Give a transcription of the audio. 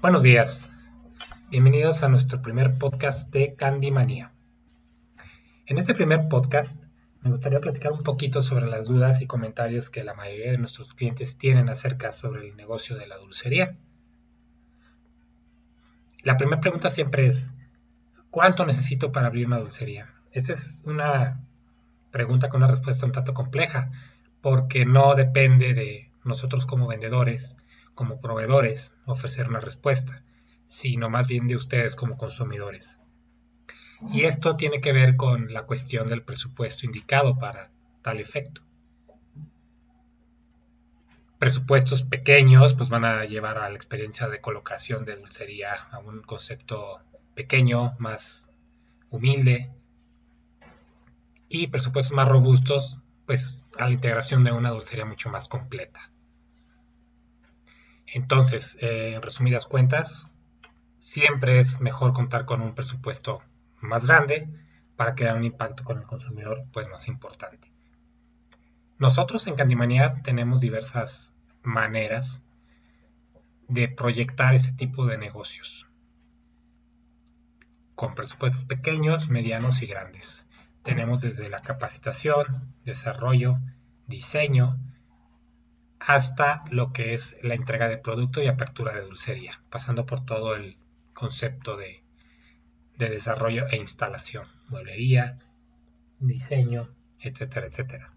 Buenos días. Bienvenidos a nuestro primer podcast de Candy Manía. En este primer podcast me gustaría platicar un poquito sobre las dudas y comentarios que la mayoría de nuestros clientes tienen acerca sobre el negocio de la dulcería. La primera pregunta siempre es, ¿cuánto necesito para abrir una dulcería? Esta es una pregunta con una respuesta un tanto compleja, porque no depende de nosotros como vendedores, como proveedores, ofrecer una respuesta, sino más bien de ustedes como consumidores. Y esto tiene que ver con la cuestión del presupuesto indicado para tal efecto. Presupuestos pequeños pues van a llevar a la experiencia de colocación de dulcería a un concepto pequeño, más humilde, y presupuestos más robustos, pues a la integración de una dulcería mucho más completa. Entonces, eh, en resumidas cuentas, siempre es mejor contar con un presupuesto más grande para crear un impacto con el consumidor pues más importante. Nosotros en Candimanía tenemos diversas maneras de proyectar ese tipo de negocios con presupuestos pequeños, medianos y grandes. Tenemos desde la capacitación, desarrollo, diseño, hasta lo que es la entrega de producto y apertura de dulcería, pasando por todo el concepto de, desarrollo e instalación, mueblería, diseño, etcétera, etcétera.